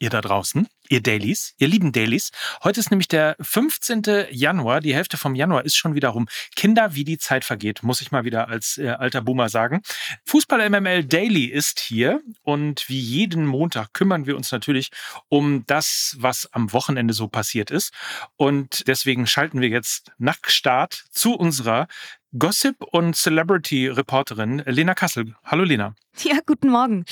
ihr da draußen, ihr Dailies, ihr lieben Dailies. Heute ist nämlich der 15. Januar. Die Hälfte vom Januar ist schon wieder rum. Kinder, wie die Zeit vergeht, muss ich mal wieder als äh, alter Boomer sagen. Fußball MML Daily ist hier und wie jeden Montag kümmern wir uns natürlich um das, was am Wochenende so passiert ist. Und deswegen schalten wir jetzt nach Start zu unserer Gossip- und Celebrity-Reporterin Lena Kassel. Hallo Lena. Ja, guten Morgen.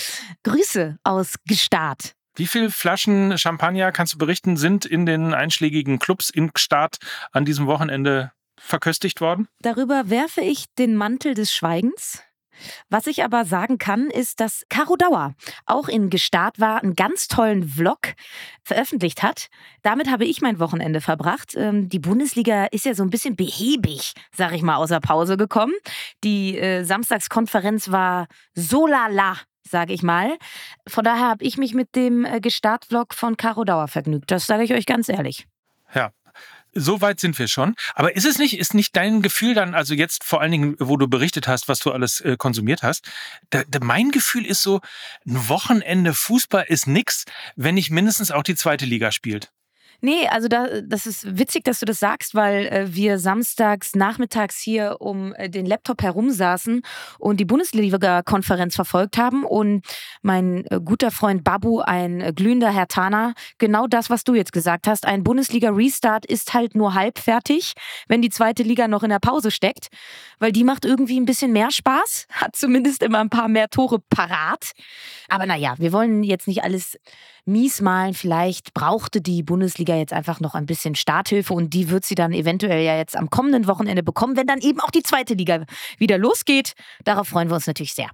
Grüße aus Gstaad. Wie viele Flaschen Champagner, kannst du berichten, sind in den einschlägigen Clubs in Gstaad an diesem Wochenende verköstigt worden? Darüber werfe ich den Mantel des Schweigens. Was ich aber sagen kann, ist, dass Caro Dauer auch in Gstaad war, einen ganz tollen Vlog veröffentlicht hat. Damit habe ich mein Wochenende verbracht. Ähm, die Bundesliga ist ja so ein bisschen behäbig, sag ich mal, außer Pause gekommen. Die äh, Samstagskonferenz war so lala sage ich mal. Von daher habe ich mich mit dem äh, Gestart-Vlog von Caro Dauer vergnügt. Das sage ich euch ganz ehrlich. Ja, so weit sind wir schon. Aber ist es nicht, ist nicht dein Gefühl dann, also jetzt vor allen Dingen, wo du berichtet hast, was du alles äh, konsumiert hast, da, da, mein Gefühl ist so, ein Wochenende Fußball ist nix, wenn nicht mindestens auch die zweite Liga spielt. Nee, also da, das ist witzig, dass du das sagst, weil äh, wir samstags nachmittags hier um äh, den Laptop herumsaßen und die Bundesliga-Konferenz verfolgt haben und mein äh, guter Freund Babu, ein äh, glühender Hertaner, genau das, was du jetzt gesagt hast, ein Bundesliga-Restart ist halt nur halb fertig, wenn die zweite Liga noch in der Pause steckt, weil die macht irgendwie ein bisschen mehr Spaß, hat zumindest immer ein paar mehr Tore parat. Aber naja, wir wollen jetzt nicht alles mies malen. Vielleicht brauchte die Bundesliga jetzt einfach noch ein bisschen Starthilfe und die wird sie dann eventuell ja jetzt am kommenden Wochenende bekommen, wenn dann eben auch die zweite Liga wieder losgeht. Darauf freuen wir uns natürlich sehr.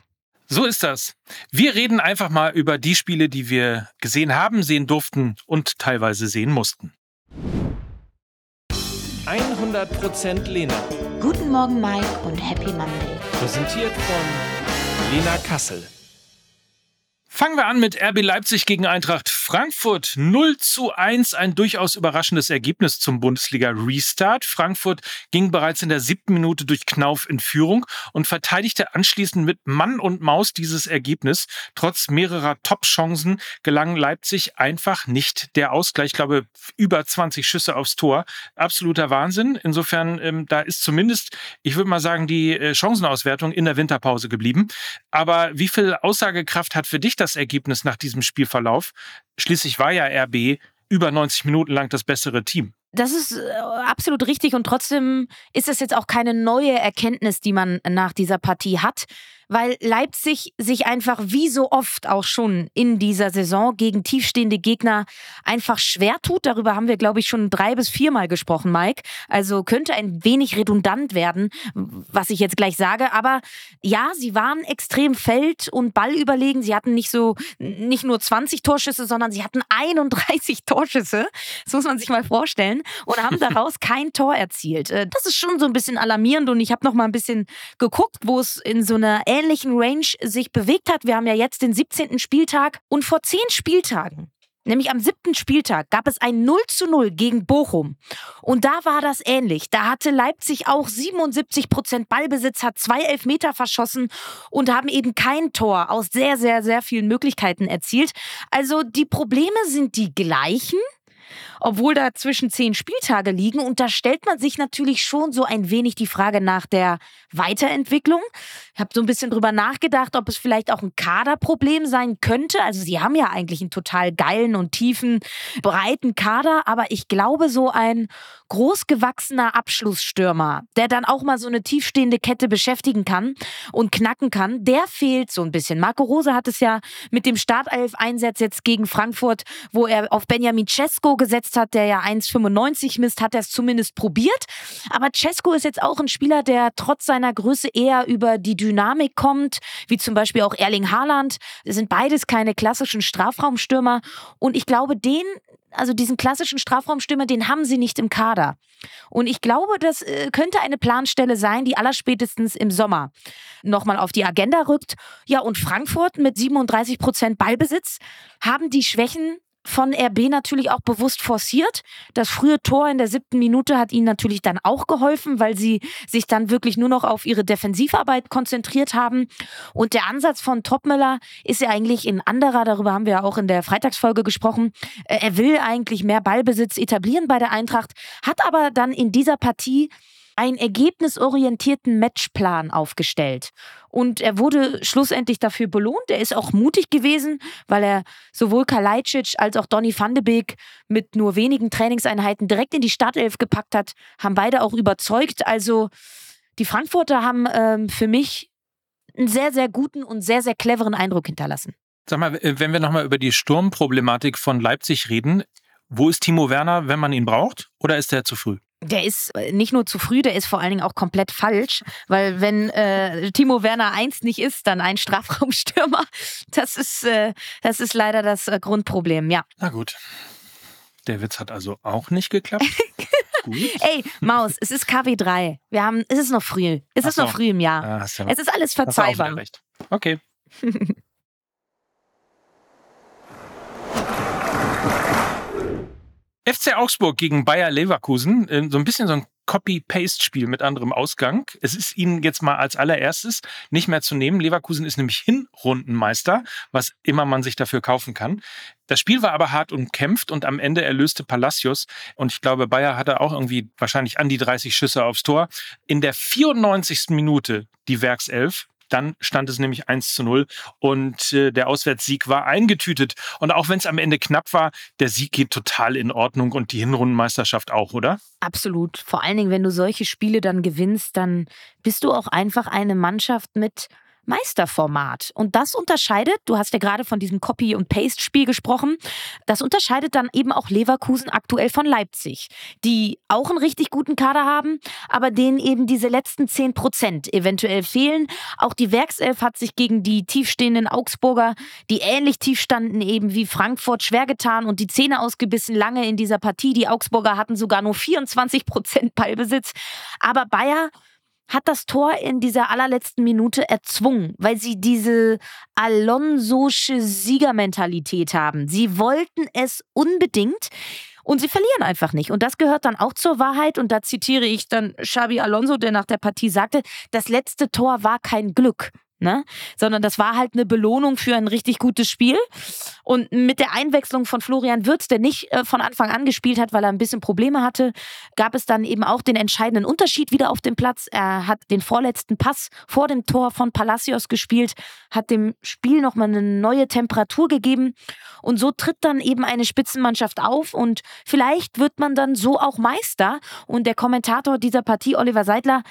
So ist das. Wir reden einfach mal über die Spiele, die wir gesehen haben, sehen durften und teilweise sehen mussten. 100% Lena. Guten Morgen, Mike, und Happy Monday. Präsentiert von Lena Kassel. Fangen wir an mit RB Leipzig gegen Eintracht Frankfurt 0 zu 1. Ein durchaus überraschendes Ergebnis zum Bundesliga-Restart. Frankfurt ging bereits in der siebten Minute durch Knauf in Führung und verteidigte anschließend mit Mann und Maus dieses Ergebnis. Trotz mehrerer Top-Chancen gelang Leipzig einfach nicht der Ausgleich. Ich glaube, über 20 Schüsse aufs Tor. Absoluter Wahnsinn. Insofern, ähm, da ist zumindest, ich würde mal sagen, die äh, Chancenauswertung in der Winterpause geblieben. Aber wie viel Aussagekraft hat für dich das das Ergebnis nach diesem Spielverlauf. Schließlich war ja RB über 90 Minuten lang das bessere Team. Das ist äh, absolut richtig und trotzdem ist es jetzt auch keine neue Erkenntnis, die man nach dieser Partie hat weil Leipzig sich einfach wie so oft auch schon in dieser Saison gegen tiefstehende Gegner einfach schwer tut. Darüber haben wir, glaube ich, schon drei bis viermal gesprochen, Mike. Also könnte ein wenig redundant werden, was ich jetzt gleich sage. Aber ja, sie waren extrem feld- und ballüberlegen. Sie hatten nicht so, nicht nur 20 Torschüsse, sondern sie hatten 31 Torschüsse. Das muss man sich mal vorstellen. Und haben daraus kein Tor erzielt. Äh, das ist schon so ein bisschen alarmierend und ich habe noch mal ein bisschen geguckt, wo es in so einer ähnlichen Range sich bewegt hat. Wir haben ja jetzt den 17. Spieltag und vor zehn Spieltagen Nämlich am siebten Spieltag gab es ein 0 zu 0 gegen Bochum. Und da war das ähnlich. Da hatte Leipzig auch 77 Prozent Ballbesitz, hat zwei Elfmeter verschossen und haben eben kein Tor aus sehr, sehr, sehr vielen Möglichkeiten erzielt. Also die Probleme sind die gleichen obwohl da zwischen zehn Spieltage liegen. Und da stellt man sich natürlich schon so ein wenig die Frage nach der Weiterentwicklung. Ich habe so ein bisschen drüber nachgedacht, ob es vielleicht auch ein Kaderproblem sein könnte. Also sie haben ja eigentlich einen total geilen und tiefen, breiten Kader, aber ich glaube, so ein großgewachsener Abschlussstürmer, der dann auch mal so eine tiefstehende Kette beschäftigen kann und knacken kann, der fehlt so ein bisschen. Marco Rose hat es ja mit dem Startelf-Einsatz jetzt gegen Frankfurt, wo er auf Benjamin Cesco gesetzt hat, der ja 1,95 misst, hat er es zumindest probiert. Aber Cesco ist jetzt auch ein Spieler, der trotz seiner Größe eher über die Dynamik kommt, wie zum Beispiel auch Erling Haaland. Das sind beides keine klassischen Strafraumstürmer. Und ich glaube, den also diesen klassischen Strafraumstürmer, den haben sie nicht im Kader. Und ich glaube, das äh, könnte eine Planstelle sein, die allerspätestens im Sommer nochmal auf die Agenda rückt. Ja, und Frankfurt mit 37 Prozent Ballbesitz haben die Schwächen von RB natürlich auch bewusst forciert. Das frühe Tor in der siebten Minute hat ihnen natürlich dann auch geholfen, weil sie sich dann wirklich nur noch auf ihre Defensivarbeit konzentriert haben. Und der Ansatz von Topmüller ist ja eigentlich ein anderer, darüber haben wir ja auch in der Freitagsfolge gesprochen. Äh, er will eigentlich mehr Ballbesitz etablieren bei der Eintracht, hat aber dann in dieser Partie einen ergebnisorientierten Matchplan aufgestellt. Und er wurde schlussendlich dafür belohnt. Er ist auch mutig gewesen, weil er sowohl Kalajdzic als auch Donny van de Beek mit nur wenigen Trainingseinheiten direkt in die Startelf gepackt hat, haben beide auch überzeugt. Also die Frankfurter haben ähm, für mich einen sehr, sehr guten und sehr, sehr cleveren Eindruck hinterlassen. Sag mal, wenn wir nochmal über die Sturmproblematik von Leipzig reden, wo ist Timo Werner, wenn man ihn braucht? Oder ist er zu früh? Der ist äh, nicht nur zu früh, der ist vor allen Dingen auch komplett falsch, weil wenn äh, Timo Werner eins nicht ist, dann ein Strafraumstürmer. Das ist, äh, das ist leider das äh, Grundproblem, ja. Na gut. Der Witz hat also auch nicht geklappt. gut. Ey, Maus, es ist KW3. Wir haben, es ist noch früh. Es Ach ist so. noch früh im Jahr. Ja, ja, es ist alles verzeihbar. Okay. FC Augsburg gegen Bayer Leverkusen, äh, so ein bisschen so ein Copy-Paste-Spiel mit anderem Ausgang. Es ist ihnen jetzt mal als allererstes nicht mehr zu nehmen. Leverkusen ist nämlich Hinrundenmeister, was immer man sich dafür kaufen kann. Das Spiel war aber hart umkämpft und am Ende erlöste Palacios. Und ich glaube, Bayer hatte auch irgendwie wahrscheinlich an die 30 Schüsse aufs Tor. In der 94. Minute die Werkself dann stand es nämlich 1 zu 0 und äh, der Auswärtssieg war eingetütet. Und auch wenn es am Ende knapp war, der Sieg geht total in Ordnung und die Hinrundenmeisterschaft auch, oder? Absolut. Vor allen Dingen, wenn du solche Spiele dann gewinnst, dann bist du auch einfach eine Mannschaft mit Meisterformat. Und das unterscheidet, du hast ja gerade von diesem Copy- und Paste-Spiel gesprochen, das unterscheidet dann eben auch Leverkusen aktuell von Leipzig, die auch einen richtig guten Kader haben, aber denen eben diese letzten 10 Prozent eventuell fehlen. Auch die Werkself hat sich gegen die tiefstehenden Augsburger, die ähnlich tief standen eben wie Frankfurt, schwer getan und die Zähne ausgebissen lange in dieser Partie. Die Augsburger hatten sogar nur 24 Prozent Ballbesitz. Aber Bayer hat das Tor in dieser allerletzten Minute erzwungen, weil sie diese Alonsosche Siegermentalität haben. Sie wollten es unbedingt. Und sie verlieren einfach nicht. Und das gehört dann auch zur Wahrheit. Und da zitiere ich dann Xabi Alonso, der nach der Partie sagte, das letzte Tor war kein Glück ne? Sondern das war halt eine Belohnung für ein richtig gutes Spiel. Und mit der Einwechslung von Florian Würz, der nicht äh, von Anfang an gespielt hat, weil er ein bisschen Probleme hatte, gab es dann eben auch den entscheidenden Unterschied wieder auf dem Platz. Er hat den vorletzten Pass vor dem Tor von Palacios gespielt, hat dem Spiel nochmal eine neue Temperatur gegeben. Und so tritt dann eben eine Spitzenmannschaft auf und vielleicht wird man dann so auch Meister. Und der Kommentator dieser Partie, Oliver Seidler,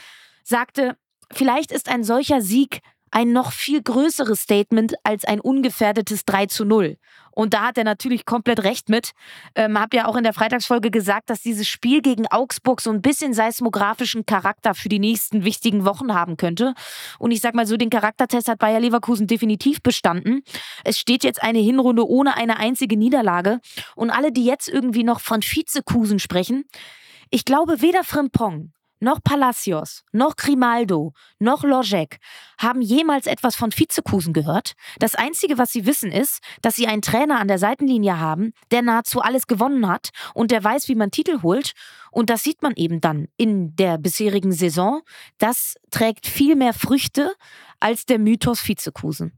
sagte, vielleicht ist ein solcher Sieg ein noch viel größeres Statement als ein ungefährdetes 3 zu 0. Und da hat er natürlich komplett recht mit. Ähm, hab ja auch in der Freitagsfolge gesagt, dass dieses Spiel gegen Augsburg so ein bisschen seismografischen Charakter für die nächsten wichtigen Wochen haben könnte. Und ich sag mal so, den Charaktertest hat Bayer Leverkusen definitiv bestanden. Es steht jetzt eine Hinrunde ohne eine einzige Niederlage. Und alle, die jetzt irgendwie noch von Vizekusen sprechen, ich glaube, weder Frimpong noch Palacios, noch Grimaldo, noch Lojek haben jemals etwas von Vizekusen gehört. Das Einzige, was sie wissen, ist, dass sie einen Trainer an der Seitenlinie haben, der nahezu alles gewonnen hat und der weiß, wie man Titel holt. Und das sieht man eben dann in der bisherigen Saison. Das trägt viel mehr Früchte als der Mythos Vizekusen.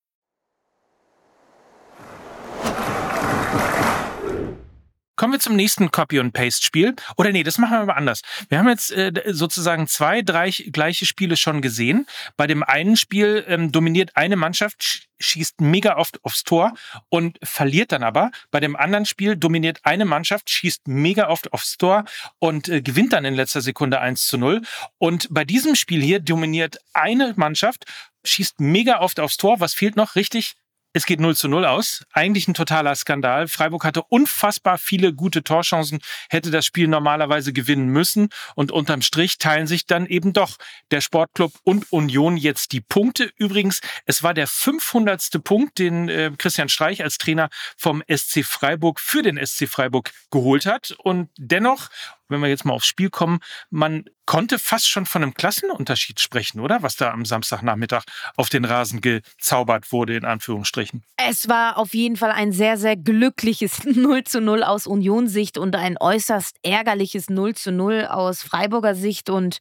Kommen wir zum nächsten Copy- und Paste-Spiel. Oder nee, das machen wir mal anders. Wir haben jetzt äh, sozusagen zwei, drei gleiche Spiele schon gesehen. Bei dem einen Spiel ähm, dominiert eine Mannschaft, schießt mega oft aufs Tor und verliert dann aber. Bei dem anderen Spiel dominiert eine Mannschaft, schießt mega oft aufs Tor und äh, gewinnt dann in letzter Sekunde 1 zu 0. Und bei diesem Spiel hier dominiert eine Mannschaft, schießt mega oft aufs Tor. Was fehlt noch? Richtig? Es geht 0 zu 0 aus. Eigentlich ein totaler Skandal. Freiburg hatte unfassbar viele gute Torchancen, hätte das Spiel normalerweise gewinnen müssen. Und unterm Strich teilen sich dann eben doch der Sportclub und Union jetzt die Punkte. Übrigens, es war der 500. Punkt, den äh, Christian Streich als Trainer vom SC Freiburg für den SC Freiburg geholt hat. Und dennoch, wenn wir jetzt mal aufs Spiel kommen, man konnte fast schon von einem Klassenunterschied sprechen, oder? Was da am Samstagnachmittag auf den Rasen gezaubert wurde, in Anführungsstrichen. Es war auf jeden Fall ein sehr, sehr glückliches 0 zu 0 aus Unionssicht und ein äußerst ärgerliches 0 zu 0 aus Freiburger Sicht. Und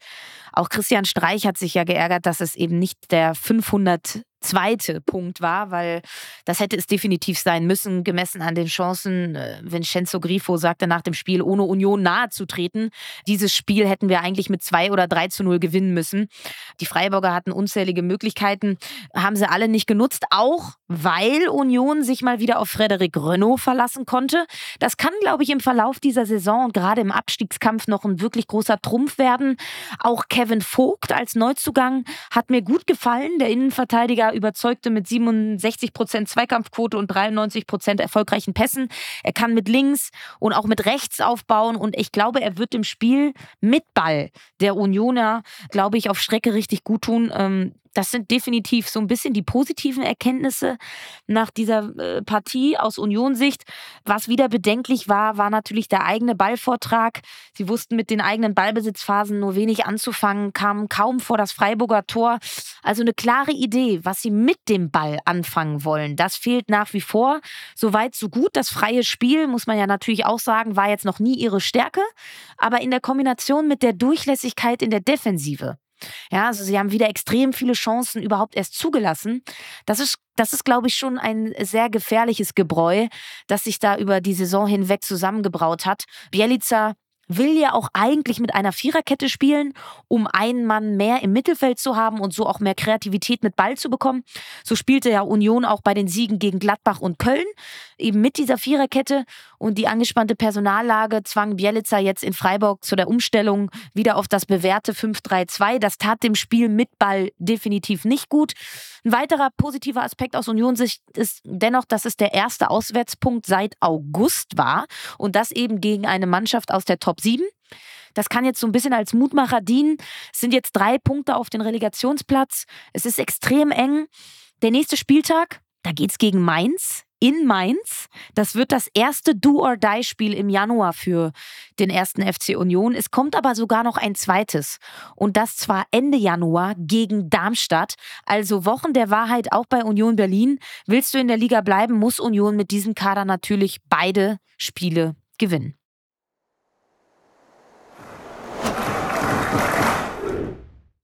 auch Christian Streich hat sich ja geärgert, dass es eben nicht der 500 zweite Punkt war, weil das hätte es definitiv sein müssen, gemessen an den Chancen. Äh, Vincenzo Grifo sagte nach dem Spiel, ohne Union nahezutreten. Dieses Spiel hätten wir eigentlich mit 2 oder 3 zu 0 gewinnen müssen. Die Freiburger hatten unzählige Möglichkeiten, haben sie alle nicht genutzt, auch weil Union sich mal wieder auf Frederik Renault verlassen konnte. Das kann, glaube ich, im Verlauf dieser Saison und gerade im Abstiegskampf noch ein wirklich großer Trumpf werden. Auch Kevin Vogt als Neuzugang hat mir gut gefallen. Der Innenverteidiger überzeugte mit 67 Prozent Zweikampfquote und 93 Prozent erfolgreichen Pässen. Er kann mit links und auch mit rechts aufbauen und ich glaube, er wird dem Spiel mit Ball der Unioner, glaube ich, auf Strecke richtig gut tun. Ähm, das sind definitiv so ein bisschen die positiven Erkenntnisse nach dieser äh, Partie aus Unionsicht. Was wieder bedenklich war, war natürlich der eigene Ballvortrag. Sie wussten mit den eigenen Ballbesitzphasen nur wenig anzufangen, kamen kaum vor das Freiburger Tor. Also eine klare Idee, was sie mit dem Ball anfangen wollen. Das fehlt nach wie vor. Soweit, so gut. Das freie Spiel, muss man ja natürlich auch sagen, war jetzt noch nie ihre Stärke. Aber in der Kombination mit der Durchlässigkeit in der Defensive ja, also sie haben wieder extrem viele Chancen überhaupt erst zugelassen. Das ist, das ist, glaube ich, schon ein sehr gefährliches Gebräu, das sich da über die Saison hinweg zusammengebraut hat. Bielica will ja auch eigentlich mit einer Viererkette spielen, um einen Mann mehr im Mittelfeld zu haben und so auch mehr Kreativität mit Ball zu bekommen. So spielte ja Union auch bei den Siegen gegen Gladbach und Köln, eben mit dieser Viererkette. Und die angespannte Personallage zwang Bielica jetzt in Freiburg zu der Umstellung wieder auf das bewährte 5-3-2. Das tat dem Spiel mit Ball definitiv nicht gut. Ein weiterer positiver Aspekt aus Unionssicht ist dennoch, dass es der erste Auswärtspunkt seit August war und das eben gegen eine Mannschaft aus der Top 7. Das kann jetzt so ein bisschen als Mutmacher dienen. Es sind jetzt drei Punkte auf den Relegationsplatz. Es ist extrem eng. Der nächste Spieltag, da geht es gegen Mainz in Mainz. Das wird das erste Do-or-Die-Spiel im Januar für den ersten FC Union. Es kommt aber sogar noch ein zweites. Und das zwar Ende Januar gegen Darmstadt. Also Wochen der Wahrheit auch bei Union Berlin. Willst du in der Liga bleiben, muss Union mit diesem Kader natürlich beide Spiele gewinnen.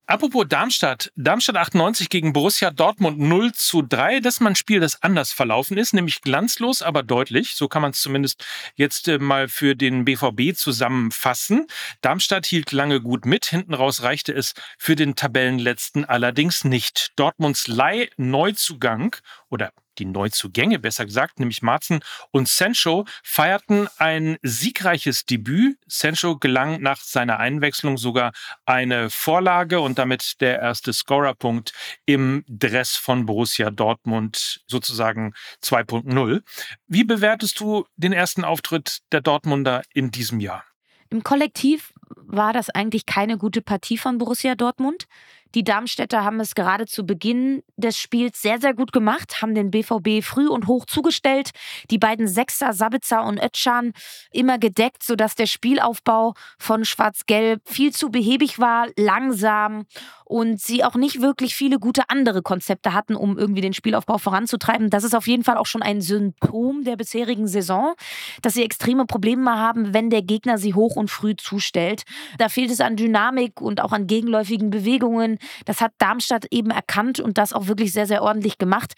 Apropos Darmstadt. Darmstadt 98 gegen Borussia Dortmund 0 zu 3. Das ist mal ein Spiel, das anders verlaufen ist, nämlich glanzlos, aber deutlich. So kann man es zumindest jetzt äh, mal für den BVB zusammenfassen. Darmstadt hielt lange gut mit. Hinten raus reichte es für den Tabellenletzten allerdings nicht. Dortmunds Leih-Neuzugang oder die Neuzugänge, besser gesagt, nämlich Marzen und Sancho, feierten ein siegreiches Debüt. Sancho gelang nach seiner Einwechslung sogar eine Vorlage und damit der erste Scorerpunkt im Dress von Borussia Dortmund sozusagen 2.0. Wie bewertest du den ersten Auftritt der Dortmunder in diesem Jahr? Im Kollektiv war das eigentlich keine gute Partie von Borussia Dortmund. Die Darmstädter haben es gerade zu Beginn des Spiels sehr, sehr gut gemacht, haben den BVB früh und hoch zugestellt. Die beiden Sechser, Sabitzer und Ötschan, immer gedeckt, sodass der Spielaufbau von Schwarz-Gelb viel zu behäbig war, langsam und sie auch nicht wirklich viele gute andere Konzepte hatten, um irgendwie den Spielaufbau voranzutreiben. Das ist auf jeden Fall auch schon ein Symptom der bisherigen Saison, dass sie extreme Probleme haben, wenn der Gegner sie hoch und früh zustellt. Da fehlt es an Dynamik und auch an gegenläufigen Bewegungen. Das hat Darmstadt eben erkannt und das auch wirklich sehr, sehr ordentlich gemacht.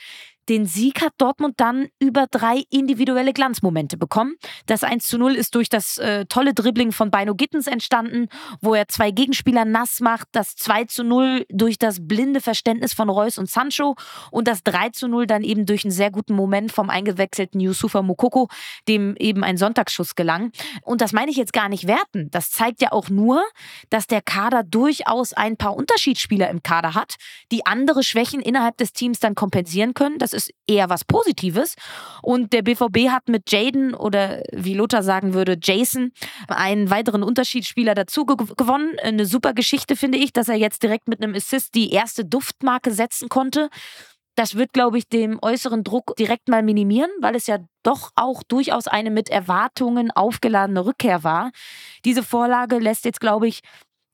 Den Sieg hat Dortmund dann über drei individuelle Glanzmomente bekommen. Das 1 zu 0 ist durch das äh, tolle Dribbling von Beino Gittens entstanden, wo er zwei Gegenspieler nass macht. Das 2 zu 0 durch das blinde Verständnis von Reus und Sancho. Und das 3 zu 0 dann eben durch einen sehr guten Moment vom eingewechselten Yusufa Mukoko, dem eben ein Sonntagsschuss gelang. Und das meine ich jetzt gar nicht werten. Das zeigt ja auch nur, dass der Kader durchaus ein paar Unterschiedsspieler im Kader hat, die andere Schwächen innerhalb des Teams dann kompensieren können. Das ist eher was Positives. Und der BVB hat mit Jaden oder wie Lothar sagen würde, Jason, einen weiteren Unterschiedsspieler dazu gewonnen. Eine super Geschichte finde ich, dass er jetzt direkt mit einem Assist die erste Duftmarke setzen konnte. Das wird, glaube ich, dem äußeren Druck direkt mal minimieren, weil es ja doch auch durchaus eine mit Erwartungen aufgeladene Rückkehr war. Diese Vorlage lässt jetzt, glaube ich,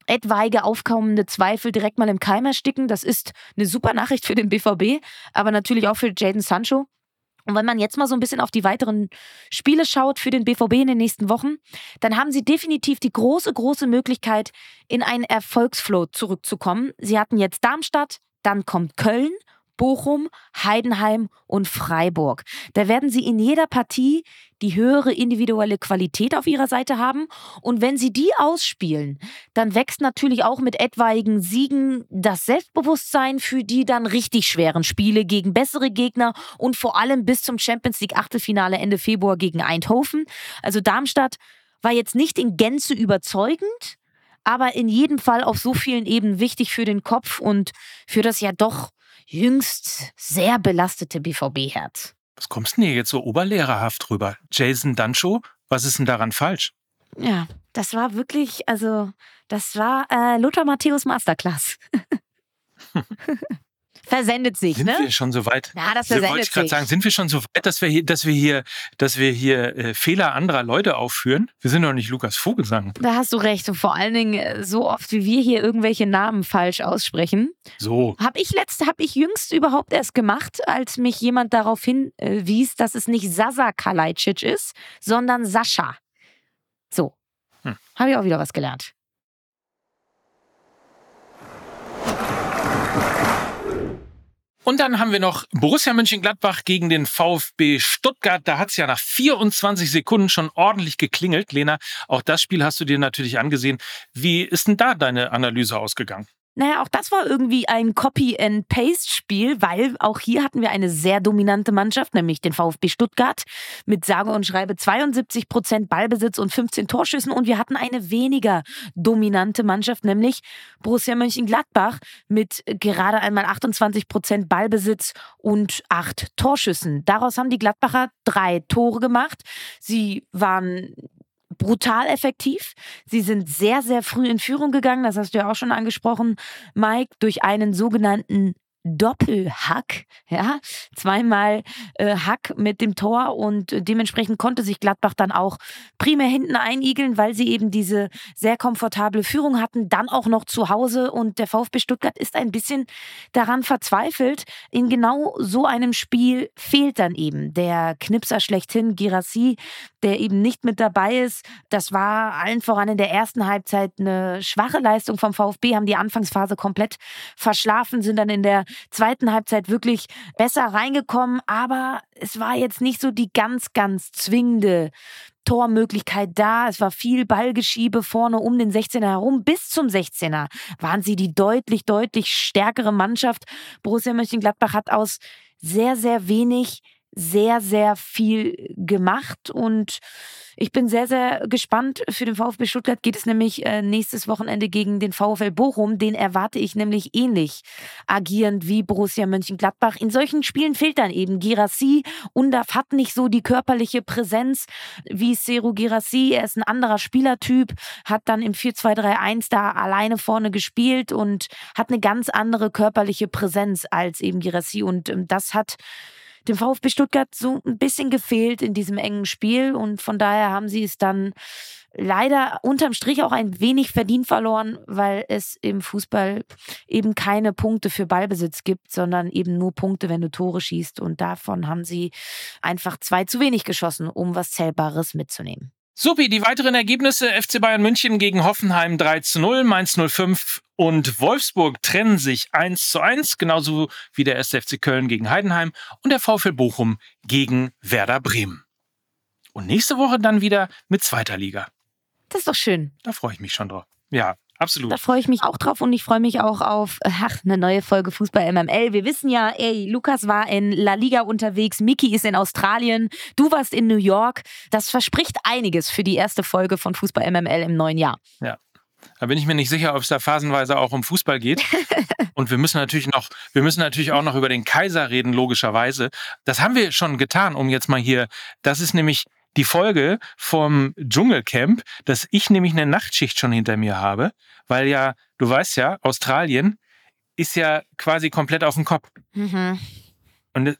etwaige aufkommende Zweifel direkt mal im Keim ersticken. Das ist eine super Nachricht für den BVB, aber natürlich auch für Jaden Sancho. Und wenn man jetzt mal so ein bisschen auf die weiteren Spiele schaut für den BVB in den nächsten Wochen, dann haben sie definitiv die große, große Möglichkeit, in einen Erfolgsflow zurückzukommen. Sie hatten jetzt Darmstadt, dann kommt Köln Bochum, Heidenheim und Freiburg. Da werden sie in jeder Partie die höhere individuelle Qualität auf ihrer Seite haben. Und wenn sie die ausspielen, dann wächst natürlich auch mit etwaigen Siegen das Selbstbewusstsein für die dann richtig schweren Spiele gegen bessere Gegner und vor allem bis zum Champions League Achtelfinale Ende Februar gegen Eindhoven. Also Darmstadt war jetzt nicht in Gänze überzeugend, aber in jedem Fall auf so vielen Ebenen wichtig für den Kopf und für das ja doch jüngst sehr belastete BVB-Herz. Was kommst du denn hier jetzt so oberlehrerhaft rüber? Jason Dancho, was ist denn daran falsch? Ja, das war wirklich, also, das war äh, Lothar Matthäus Masterclass. versendet sich, sind ne? Sind wir schon so weit? Ja, das versendet wollte ich gerade sagen, sind wir schon so weit, dass wir hier, dass wir hier, dass wir hier äh, Fehler anderer Leute aufführen? Wir sind doch nicht Lukas Vogelsang. Da hast du recht. Und vor allen Dingen, äh, so oft wie wir hier irgendwelche Namen falsch aussprechen. So. Habe ich letzt, habe ich jüngst überhaupt erst gemacht, als mich jemand darauf hinwies, dass es nicht Sasa Kalajdzic ist, sondern Sascha. So. Hm. Habe ich auch wieder was gelernt. Und dann haben wir noch Borussia Mönchengladbach gegen den VfB Stuttgart. Da hat es ja nach 24 Sekunden schon ordentlich geklingelt. Lena, auch das Spiel hast du dir natürlich angesehen. Wie ist denn da deine Analyse ausgegangen? Naja, auch das war irgendwie ein Copy-and-Paste-Spiel, weil auch hier hatten wir eine sehr dominante Mannschaft, nämlich den VfB Stuttgart mit sage und schreibe 72 Prozent Ballbesitz und 15 Torschüssen und wir hatten eine weniger dominante Mannschaft, nämlich Borussia Mönchengladbach mit gerade einmal 28 Prozent Ballbesitz und acht Torschüssen. Daraus haben die Gladbacher drei Tore gemacht. Sie waren brutal effektiv. Sie sind sehr, sehr früh in Führung gegangen. Das hast du ja auch schon angesprochen, Mike, durch einen sogenannten Doppelhack, ja, zweimal äh, Hack mit dem Tor und dementsprechend konnte sich Gladbach dann auch primär hinten einigeln, weil sie eben diese sehr komfortable Führung hatten, dann auch noch zu Hause und der VfB Stuttgart ist ein bisschen daran verzweifelt. In genau so einem Spiel fehlt dann eben der Knipser schlechthin, Girassi, der eben nicht mit dabei ist. Das war allen voran in der ersten Halbzeit eine schwache Leistung vom VfB, haben die Anfangsphase komplett verschlafen, sind dann in der zweiten Halbzeit wirklich besser reingekommen, aber es war jetzt nicht so die ganz, ganz zwingende Tormöglichkeit da. Es war viel Ballgeschiebe vorne um den 16er herum. Bis zum 16er waren sie die deutlich, deutlich stärkere Mannschaft. Borussia Mönchengladbach hat aus sehr, sehr wenig sehr, sehr viel gemacht und ich bin sehr, sehr gespannt. Für den VfB Stuttgart geht es nämlich äh, nächstes Wochenende gegen den VfL Bochum. Den erwarte ich nämlich ähnlich agierend wie Borussia Mönchengladbach. In solchen Spielen fehlt dann eben Girassi. Undaf hat nicht so die körperliche Präsenz wie Seru Girassi. Er ist ein anderer Spielertyp, hat dann im 4-2-3-1 da alleine vorne gespielt und hat eine ganz andere körperliche Präsenz als eben Girassi. Und ähm, das hat dem VfB Stuttgart so ein bisschen gefehlt in diesem engen Spiel und von daher haben sie es dann leider unterm Strich auch ein wenig verdient verloren, weil es im Fußball eben keine Punkte für Ballbesitz gibt, sondern eben nur Punkte, wenn du Tore schießt und davon haben sie einfach zwei zu wenig geschossen, um was Zählbares mitzunehmen. Supi, die weiteren Ergebnisse FC Bayern München gegen Hoffenheim 3 zu 0, Mainz 05 und Wolfsburg trennen sich 1 zu 1, genauso wie der 1. FC Köln gegen Heidenheim und der VfL Bochum gegen Werder Bremen. Und nächste Woche dann wieder mit zweiter Liga. Das ist doch schön. Da freue ich mich schon drauf. Ja, Absolut. Da freue ich mich auch drauf und ich freue mich auch auf ach, eine neue Folge Fußball MML. Wir wissen ja, ey, Lukas war in La Liga unterwegs, Miki ist in Australien, du warst in New York. Das verspricht einiges für die erste Folge von Fußball MML im neuen Jahr. Ja. Da bin ich mir nicht sicher, ob es da phasenweise auch um Fußball geht. Und wir müssen natürlich noch, wir müssen natürlich auch noch über den Kaiser reden, logischerweise. Das haben wir schon getan, um jetzt mal hier, das ist nämlich die Folge vom Dschungelcamp, dass ich nämlich eine Nachtschicht schon hinter mir habe, weil ja, du weißt ja, Australien ist ja quasi komplett auf dem Kopf. Mhm. Und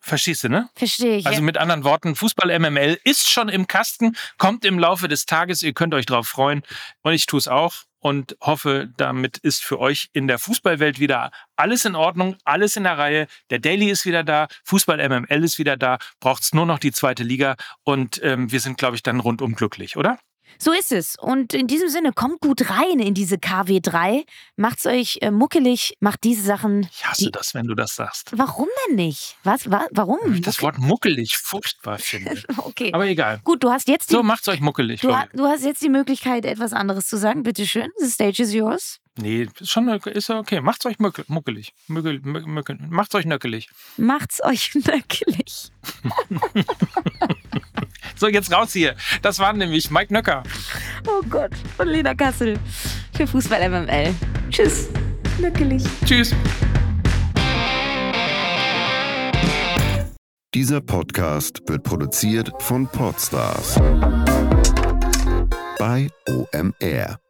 Verstehst du, ne? Verstehe ich. Also mit anderen Worten, Fußball MML ist schon im Kasten, kommt im Laufe des Tages, ihr könnt euch drauf freuen. Und ich tue es auch und hoffe, damit ist für euch in der Fußballwelt wieder alles in Ordnung, alles in der Reihe. Der Daily ist wieder da, Fußball MML ist wieder da, braucht es nur noch die zweite Liga und ähm, wir sind, glaube ich, dann rundum glücklich, oder? So ist es. Und in diesem Sinne, kommt gut rein in diese KW3. Macht's euch äh, muckelig, macht diese Sachen. Ich hasse die... das, wenn du das sagst. Warum denn nicht? Was? Wa warum? Weil ich das Wort muckelig furchtbar finde. okay. Aber egal. Gut, du hast jetzt die... So, macht's euch muckelig. Du, du hast jetzt die Möglichkeit, etwas anderes zu sagen. Bitte schön. The stage is yours. Nee, ist schon ist okay. Macht's euch muckelig. Muckel, muckel, macht's euch nöckelig. Macht's euch nöckelig. So, jetzt raus hier. Das waren nämlich Mike Nöcker. Oh Gott. Und Lena Kassel für Fußball MML. Tschüss. Nöckelig. Tschüss. Dieser Podcast wird produziert von Podstars bei OMR.